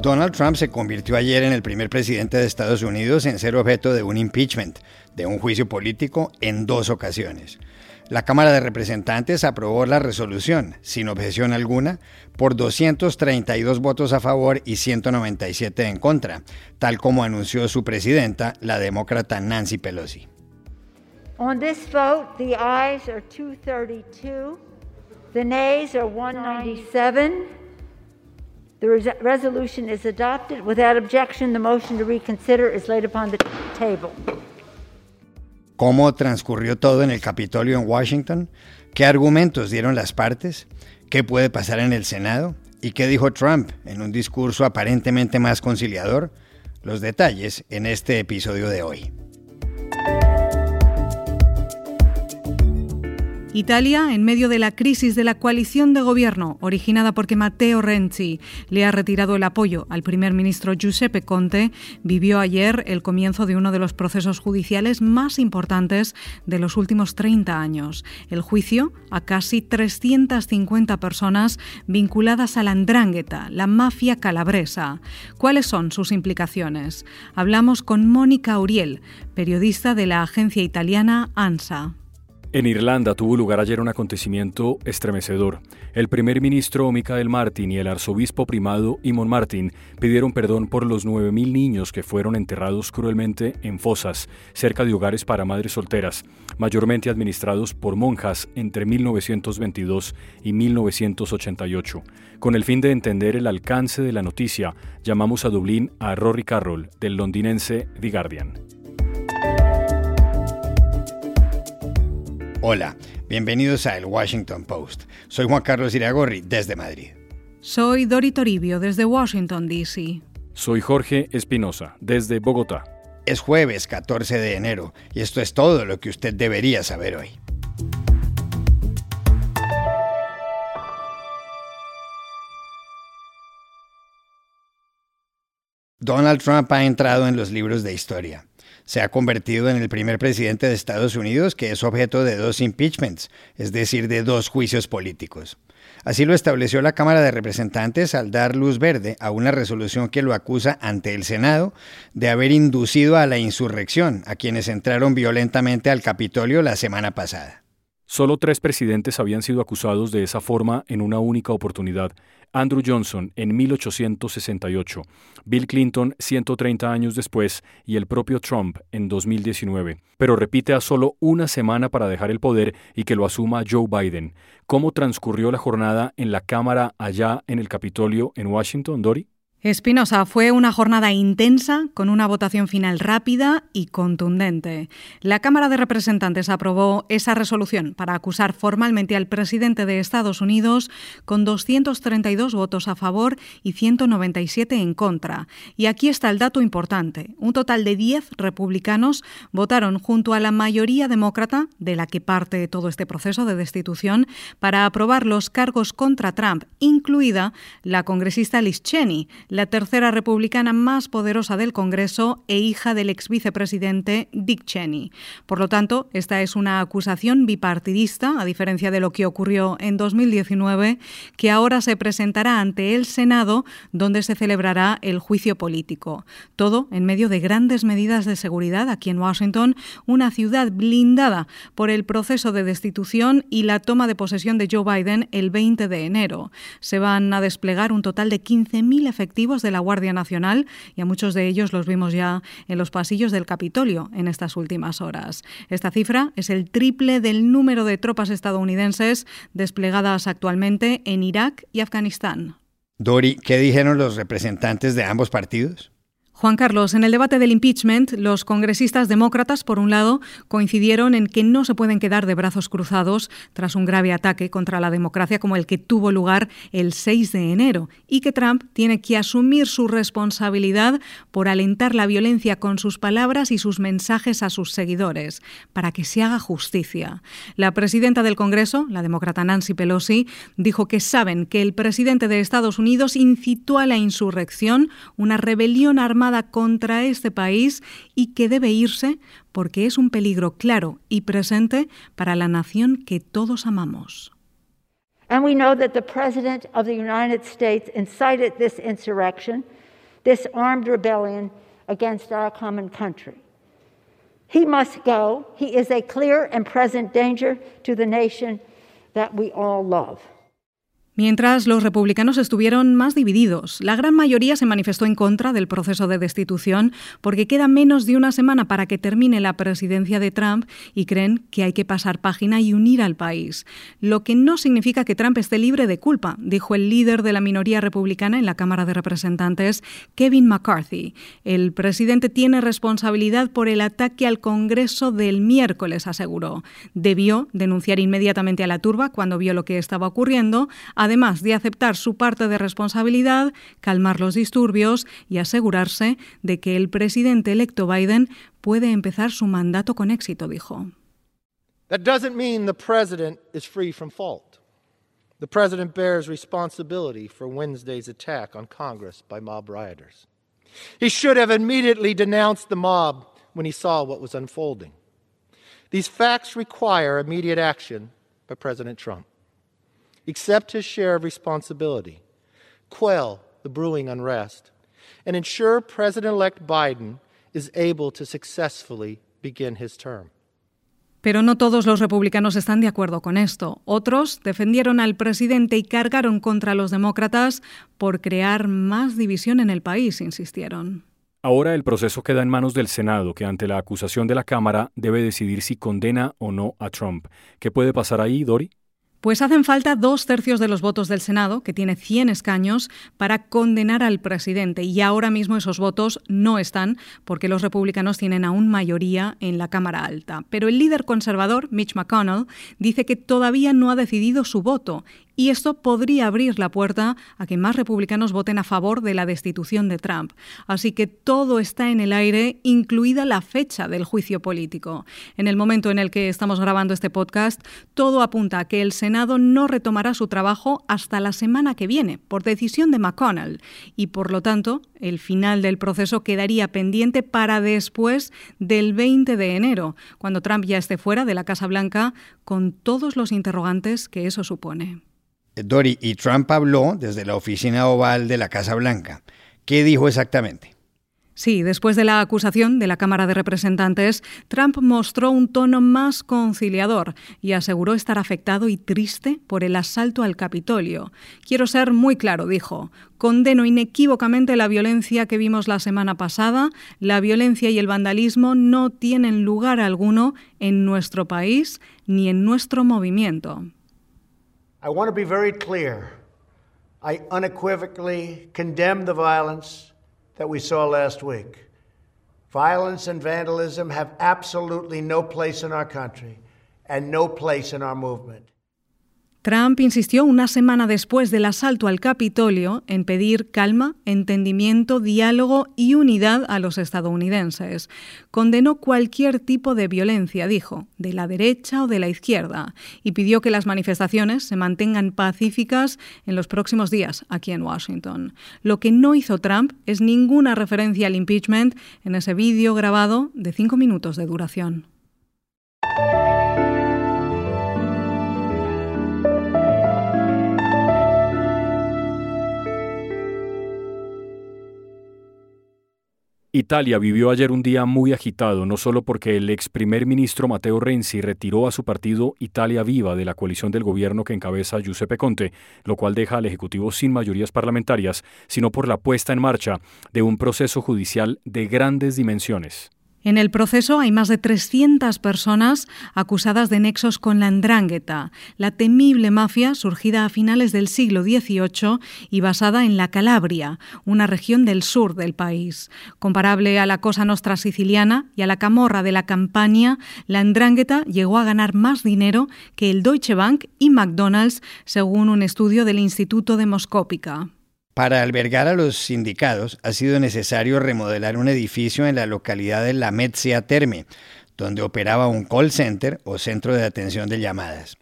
Donald Trump se convirtió ayer en el primer presidente de Estados Unidos en ser objeto de un impeachment, de un juicio político, en dos ocasiones. La Cámara de Representantes aprobó la resolución, sin objeción alguna, por 232 votos a favor y 197 en contra, tal como anunció su presidenta, la demócrata Nancy Pelosi. On this vote, the ayes are 232, the nays are 197. The resolution is adopted. Without objection, the motion to reconsider is laid upon the table. ¿Cómo transcurrió todo en el Capitolio en Washington? ¿Qué argumentos dieron las partes? ¿Qué puede pasar en el Senado? ¿Y qué dijo Trump en un discurso aparentemente más conciliador? Los detalles en este episodio de hoy. Italia, en medio de la crisis de la coalición de gobierno originada porque Matteo Renzi le ha retirado el apoyo al primer ministro Giuseppe Conte, vivió ayer el comienzo de uno de los procesos judiciales más importantes de los últimos 30 años, el juicio a casi 350 personas vinculadas a la andrángueta, la mafia calabresa. ¿Cuáles son sus implicaciones? Hablamos con Mónica Uriel, periodista de la agencia italiana ANSA. En Irlanda tuvo lugar ayer un acontecimiento estremecedor. El primer ministro Michael Martin y el arzobispo primado Imon Martin pidieron perdón por los 9.000 niños que fueron enterrados cruelmente en fosas cerca de hogares para madres solteras, mayormente administrados por monjas entre 1922 y 1988. Con el fin de entender el alcance de la noticia, llamamos a Dublín a Rory Carroll, del londinense The Guardian. Hola, bienvenidos a El Washington Post. Soy Juan Carlos Iragorri desde Madrid. Soy Dori Toribio desde Washington, D.C. Soy Jorge Espinosa desde Bogotá. Es jueves 14 de enero y esto es todo lo que usted debería saber hoy. Donald Trump ha entrado en los libros de historia se ha convertido en el primer presidente de Estados Unidos que es objeto de dos impeachments, es decir, de dos juicios políticos. Así lo estableció la Cámara de Representantes al dar luz verde a una resolución que lo acusa ante el Senado de haber inducido a la insurrección a quienes entraron violentamente al Capitolio la semana pasada. Solo tres presidentes habían sido acusados de esa forma en una única oportunidad. Andrew Johnson en 1868, Bill Clinton 130 años después y el propio Trump en 2019. Pero repite a solo una semana para dejar el poder y que lo asuma Joe Biden. ¿Cómo transcurrió la jornada en la Cámara allá en el Capitolio en Washington, Dory? Espinosa, fue una jornada intensa con una votación final rápida y contundente. La Cámara de Representantes aprobó esa resolución para acusar formalmente al presidente de Estados Unidos con 232 votos a favor y 197 en contra. Y aquí está el dato importante. Un total de 10 republicanos votaron junto a la mayoría demócrata, de la que parte todo este proceso de destitución, para aprobar los cargos contra Trump, incluida la congresista Liz Cheney, la tercera republicana más poderosa del Congreso e hija del ex vicepresidente Dick Cheney. Por lo tanto, esta es una acusación bipartidista, a diferencia de lo que ocurrió en 2019, que ahora se presentará ante el Senado, donde se celebrará el juicio político. Todo en medio de grandes medidas de seguridad aquí en Washington, una ciudad blindada por el proceso de destitución y la toma de posesión de Joe Biden el 20 de enero. Se van a desplegar un total de 15.000 efectivos de la Guardia Nacional y a muchos de ellos los vimos ya en los pasillos del Capitolio en estas últimas horas. Esta cifra es el triple del número de tropas estadounidenses desplegadas actualmente en Irak y Afganistán. Dori, ¿qué dijeron los representantes de ambos partidos? Juan Carlos, en el debate del impeachment, los congresistas demócratas, por un lado, coincidieron en que no se pueden quedar de brazos cruzados tras un grave ataque contra la democracia como el que tuvo lugar el 6 de enero y que Trump tiene que asumir su responsabilidad por alentar la violencia con sus palabras y sus mensajes a sus seguidores, para que se haga justicia. La presidenta del Congreso, la demócrata Nancy Pelosi, dijo que saben que el presidente de Estados Unidos incitó a la insurrección, una rebelión armada contra este país y que debe irse porque es un peligro claro y presente para la nación que todos amamos. And we know that the President of the United States incited this insurrection this armed rebellion against our common country. He must go. He is a clear and present danger to the nation that we all love. Mientras los republicanos estuvieron más divididos, la gran mayoría se manifestó en contra del proceso de destitución porque queda menos de una semana para que termine la presidencia de Trump y creen que hay que pasar página y unir al país. Lo que no significa que Trump esté libre de culpa, dijo el líder de la minoría republicana en la Cámara de Representantes, Kevin McCarthy. El presidente tiene responsabilidad por el ataque al Congreso del miércoles, aseguró. Debió denunciar inmediatamente a la turba cuando vio lo que estaba ocurriendo además de aceptar su parte de responsabilidad, calmar los disturbios y asegurarse de que el presidente electo Biden puede empezar su mandato con éxito, dijo. That doesn't mean the president is free from fault. The president bears responsibility for Wednesday's attack on Congress by mob rioters. He should have immediately denounced the mob when he saw what was unfolding. These facts require immediate action by President Trump accept his share of responsibility, quell the brewing unrest, and ensure President elect Biden is able to successfully begin his term. Pero no todos los republicanos están de acuerdo con esto. Otros defendieron al presidente y cargaron contra los demócratas por crear más división en el país, insistieron. Ahora el proceso queda en manos del Senado, que ante la acusación de la Cámara debe decidir si condena o no a Trump. ¿Qué puede pasar ahí, Dori? Pues hacen falta dos tercios de los votos del Senado, que tiene 100 escaños, para condenar al presidente. Y ahora mismo esos votos no están porque los republicanos tienen aún mayoría en la Cámara Alta. Pero el líder conservador, Mitch McConnell, dice que todavía no ha decidido su voto y esto podría abrir la puerta a que más republicanos voten a favor de la destitución de Trump. Así que todo está en el aire, incluida la fecha del juicio político. En el momento en el que estamos grabando este podcast, todo apunta a que el Senado no retomará su trabajo hasta la semana que viene, por decisión de McConnell, y por lo tanto, el final del proceso quedaría pendiente para después del 20 de enero, cuando Trump ya esté fuera de la Casa Blanca con todos los interrogantes que eso supone. Dory, y Trump habló desde la oficina oval de la Casa Blanca. ¿Qué dijo exactamente? Sí, después de la acusación de la Cámara de Representantes, Trump mostró un tono más conciliador y aseguró estar afectado y triste por el asalto al Capitolio. Quiero ser muy claro, dijo. Condeno inequívocamente la violencia que vimos la semana pasada. La violencia y el vandalismo no tienen lugar alguno en nuestro país ni en nuestro movimiento. I want to be very clear. I unequivocally condemn the violence that we saw last week. Violence and vandalism have absolutely no place in our country and no place in our movement. Trump insistió una semana después del asalto al Capitolio en pedir calma, entendimiento, diálogo y unidad a los estadounidenses. Condenó cualquier tipo de violencia, dijo, de la derecha o de la izquierda, y pidió que las manifestaciones se mantengan pacíficas en los próximos días aquí en Washington. Lo que no hizo Trump es ninguna referencia al impeachment en ese vídeo grabado de cinco minutos de duración. Italia vivió ayer un día muy agitado, no solo porque el ex primer ministro Matteo Renzi retiró a su partido Italia Viva de la coalición del gobierno que encabeza Giuseppe Conte, lo cual deja al Ejecutivo sin mayorías parlamentarias, sino por la puesta en marcha de un proceso judicial de grandes dimensiones. En el proceso hay más de 300 personas acusadas de nexos con la Ndrangheta, la temible mafia surgida a finales del siglo XVIII y basada en la Calabria, una región del sur del país. Comparable a la Cosa Nostra siciliana y a la Camorra de la Campania, la Ndrangheta llegó a ganar más dinero que el Deutsche Bank y McDonald's, según un estudio del Instituto Demoscópica. Para albergar a los sindicados ha sido necesario remodelar un edificio en la localidad de La Metzia Terme, donde operaba un call center o centro de atención de llamadas.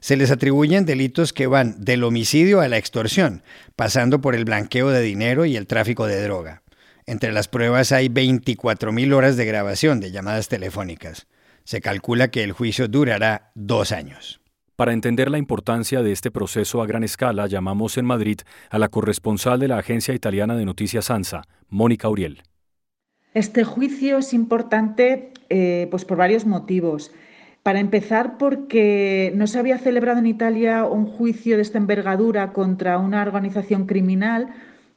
Se les atribuyen delitos que van del homicidio a la extorsión, pasando por el blanqueo de dinero y el tráfico de droga. Entre las pruebas hay 24.000 horas de grabación de llamadas telefónicas. Se calcula que el juicio durará dos años. Para entender la importancia de este proceso a gran escala, llamamos en Madrid a la corresponsal de la agencia italiana de noticias ANSA, Mónica Uriel. Este juicio es importante eh, pues por varios motivos. Para empezar, porque no se había celebrado en Italia un juicio de esta envergadura contra una organización criminal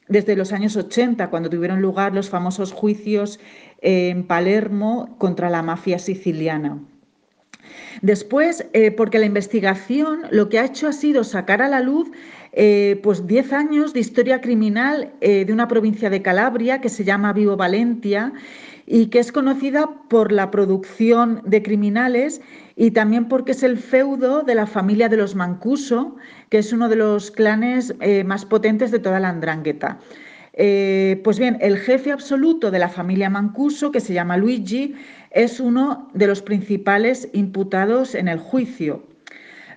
desde los años 80, cuando tuvieron lugar los famosos juicios en Palermo contra la mafia siciliana. Después, eh, porque la investigación lo que ha hecho ha sido sacar a la luz eh, pues 10 años de historia criminal eh, de una provincia de Calabria que se llama Vivo Valentia y que es conocida por la producción de criminales y también porque es el feudo de la familia de los Mancuso, que es uno de los clanes más potentes de toda la Andrangheta. Eh, pues bien, el jefe absoluto de la familia Mancuso, que se llama Luigi, es uno de los principales imputados en el juicio.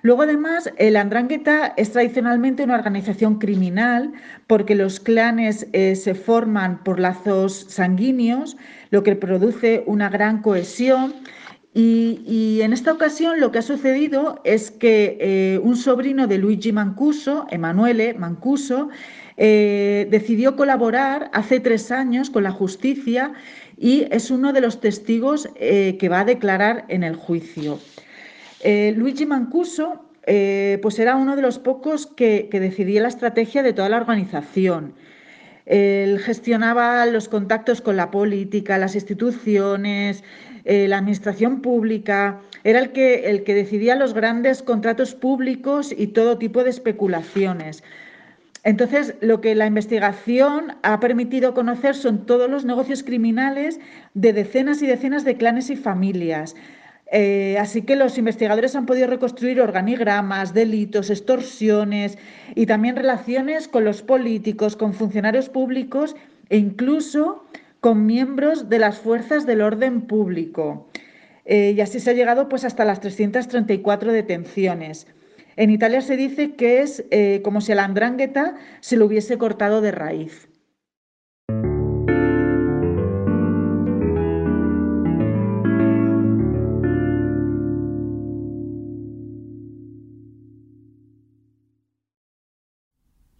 Luego, además, el Andrangheta es tradicionalmente una organización criminal porque los clanes eh, se forman por lazos sanguíneos, lo que produce una gran cohesión. Y, en esta ocasión lo que ha sucedido es que eh, un sobrino de Luigi Mancuso, Emanuele Mancuso, eh, decidió colaborar hace tres años con la justicia y es uno de los testigos que va a declarar en el juicio. Eh, Luigi Mancuso eh, pues era uno de los pocos que, decidía la estrategia de toda la organización. Él gestionaba los contactos con la política, las instituciones, eh, la administración pública, era el que, el que decidía los grandes contratos públicos y todo tipo de especulaciones. Entonces, lo que la investigación ha permitido conocer son todos los negocios criminales de decenas y decenas de clanes y familias, eh, así que los investigadores han podido reconstruir organigramas, delitos, extorsiones y también relaciones con los políticos, con funcionarios públicos e incluso con miembros de las fuerzas del orden público. Eh, y así se ha llegado pues, hasta las 334 detenciones. En Italia se dice que es eh, como si a la andrangheta se lo hubiese cortado de raíz.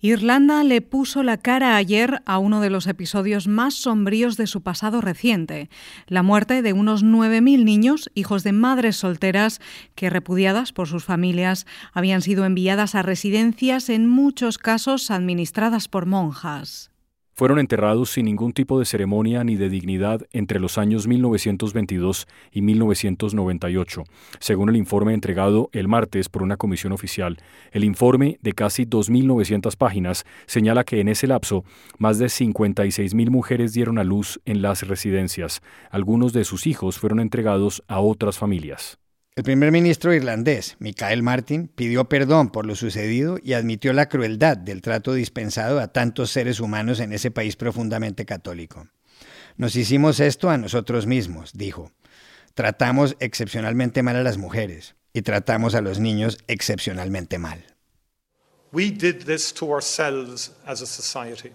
Irlanda le puso la cara ayer a uno de los episodios más sombríos de su pasado reciente, la muerte de unos 9.000 niños, hijos de madres solteras, que repudiadas por sus familias habían sido enviadas a residencias en muchos casos administradas por monjas fueron enterrados sin ningún tipo de ceremonia ni de dignidad entre los años 1922 y 1998, según el informe entregado el martes por una comisión oficial. El informe, de casi 2.900 páginas, señala que en ese lapso más de 56.000 mujeres dieron a luz en las residencias. Algunos de sus hijos fueron entregados a otras familias. El primer ministro irlandés, Michael Martin, pidió perdón por lo sucedido y admitió la crueldad del trato dispensado a tantos seres humanos en ese país profundamente católico. Nos hicimos esto a nosotros mismos, dijo. Tratamos excepcionalmente mal a las mujeres y tratamos a los niños excepcionalmente mal. We did this to ourselves as a society.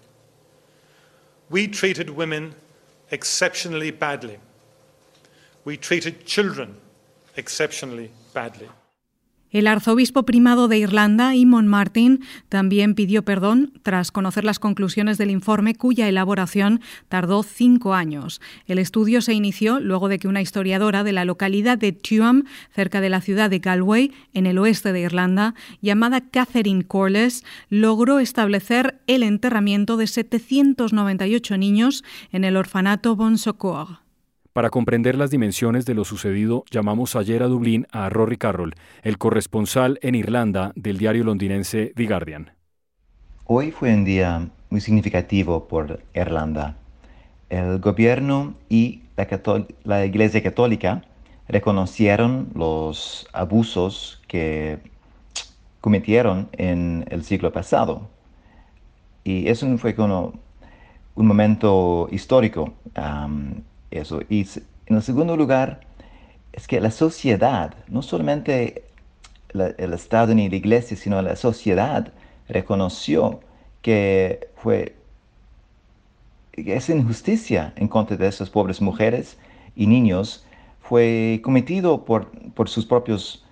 We treated women exceptionally badly. We treated children exceptionally badly. El arzobispo primado de Irlanda, Eamon Martin, también pidió perdón tras conocer las conclusiones del informe cuya elaboración tardó cinco años. El estudio se inició luego de que una historiadora de la localidad de Tuam, cerca de la ciudad de Galway, en el oeste de Irlanda, llamada Catherine Corliss, logró establecer el enterramiento de 798 niños en el orfanato Bon Secours. Para comprender las dimensiones de lo sucedido, llamamos ayer a Dublín a Rory Carroll, el corresponsal en Irlanda del diario londinense The Guardian. Hoy fue un día muy significativo por Irlanda. El gobierno y la, Iglesia Católica reconocieron los abusos que cometieron en el siglo pasado. Y eso fue como un momento histórico eso. Y en el segundo lugar, es que la sociedad, no solamente el Estado ni la Iglesia, sino la sociedad reconoció que fue esa injusticia en contra de esas pobres mujeres y niños fue cometido por, por sus propias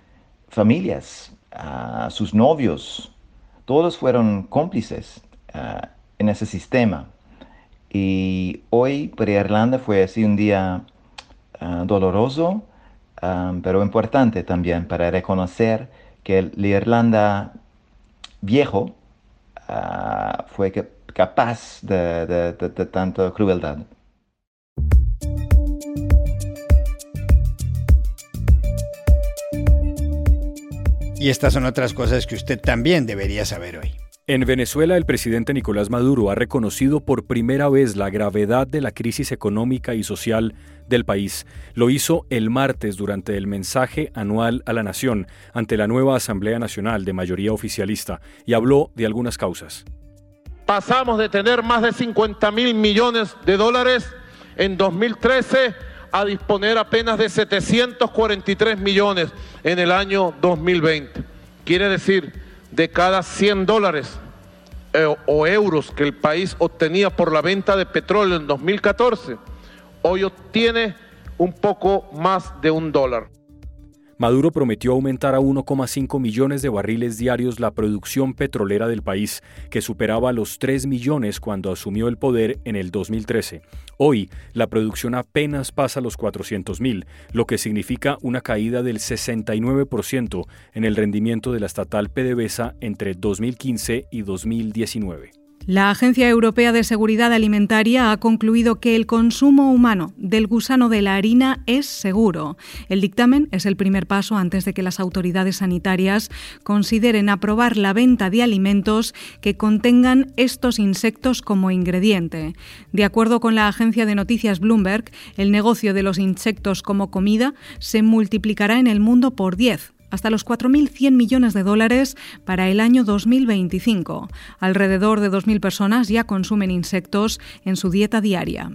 familias. sus novios, todos fueron cómplices en ese sistema. Y hoy para Irlanda fue así un día doloroso, pero importante también para reconocer que la Irlanda viejo ah, fue capaz de, tanta crueldad. Y estas son otras cosas que usted también debería saber hoy. En Venezuela, el presidente Nicolás Maduro ha reconocido por primera vez la gravedad de la crisis económica y social del país. Lo hizo el martes durante el mensaje anual a la nación ante la nueva Asamblea Nacional de mayoría oficialista y habló de algunas causas. Pasamos de tener más de 50 mil millones de dólares en 2013 a disponer apenas de 743 millones en el año 2020. Quiere decir de cada 100 dólares eh, o euros que el país obtenía por la venta de petróleo en 2014, hoy obtiene un poco más de un dólar. Maduro prometió aumentar a 1,5 millones de barriles diarios la producción petrolera del país, que superaba los 3 millones cuando asumió el poder en el 2013. Hoy, la producción apenas pasa los 400 mil, lo que significa una caída del 69% en el rendimiento de la estatal PDVSA entre 2015 y 2019. La Agencia Europea de Seguridad Alimentaria ha concluido que el consumo humano del gusano de la harina es seguro. El dictamen es el primer paso antes de que las autoridades sanitarias consideren aprobar la venta de alimentos que contengan estos insectos como ingrediente. De acuerdo con la agencia de noticias Bloomberg, el negocio de los insectos como comida se multiplicará en el mundo por 10 hasta los 4.100 millones de dólares para el año 2025. Alrededor de 2.000 personas ya consumen insectos en su dieta diaria.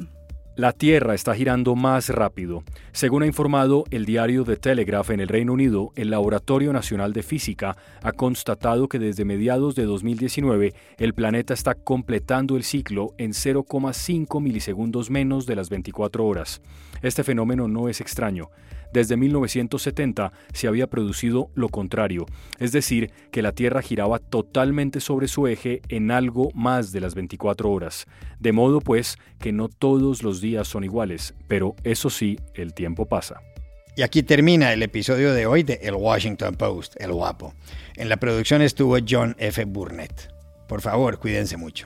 La Tierra está girando más rápido. Según ha informado el diario The Telegraph en el Reino Unido, el Laboratorio Nacional de Física ha constatado que desde mediados de 2019 el planeta está completando el ciclo en 0,5 milisegundos menos de las 24 horas. Este fenómeno no es extraño. Desde 1970 se había producido lo contrario, es decir, que la Tierra giraba totalmente sobre su eje en algo más de las 24 horas. De modo pues que no todos los días son iguales, pero eso sí, el tiempo pasa. Y aquí termina el episodio de hoy de El Washington Post, El Guapo. En la producción estuvo John F. Burnett. Por favor, cuídense mucho.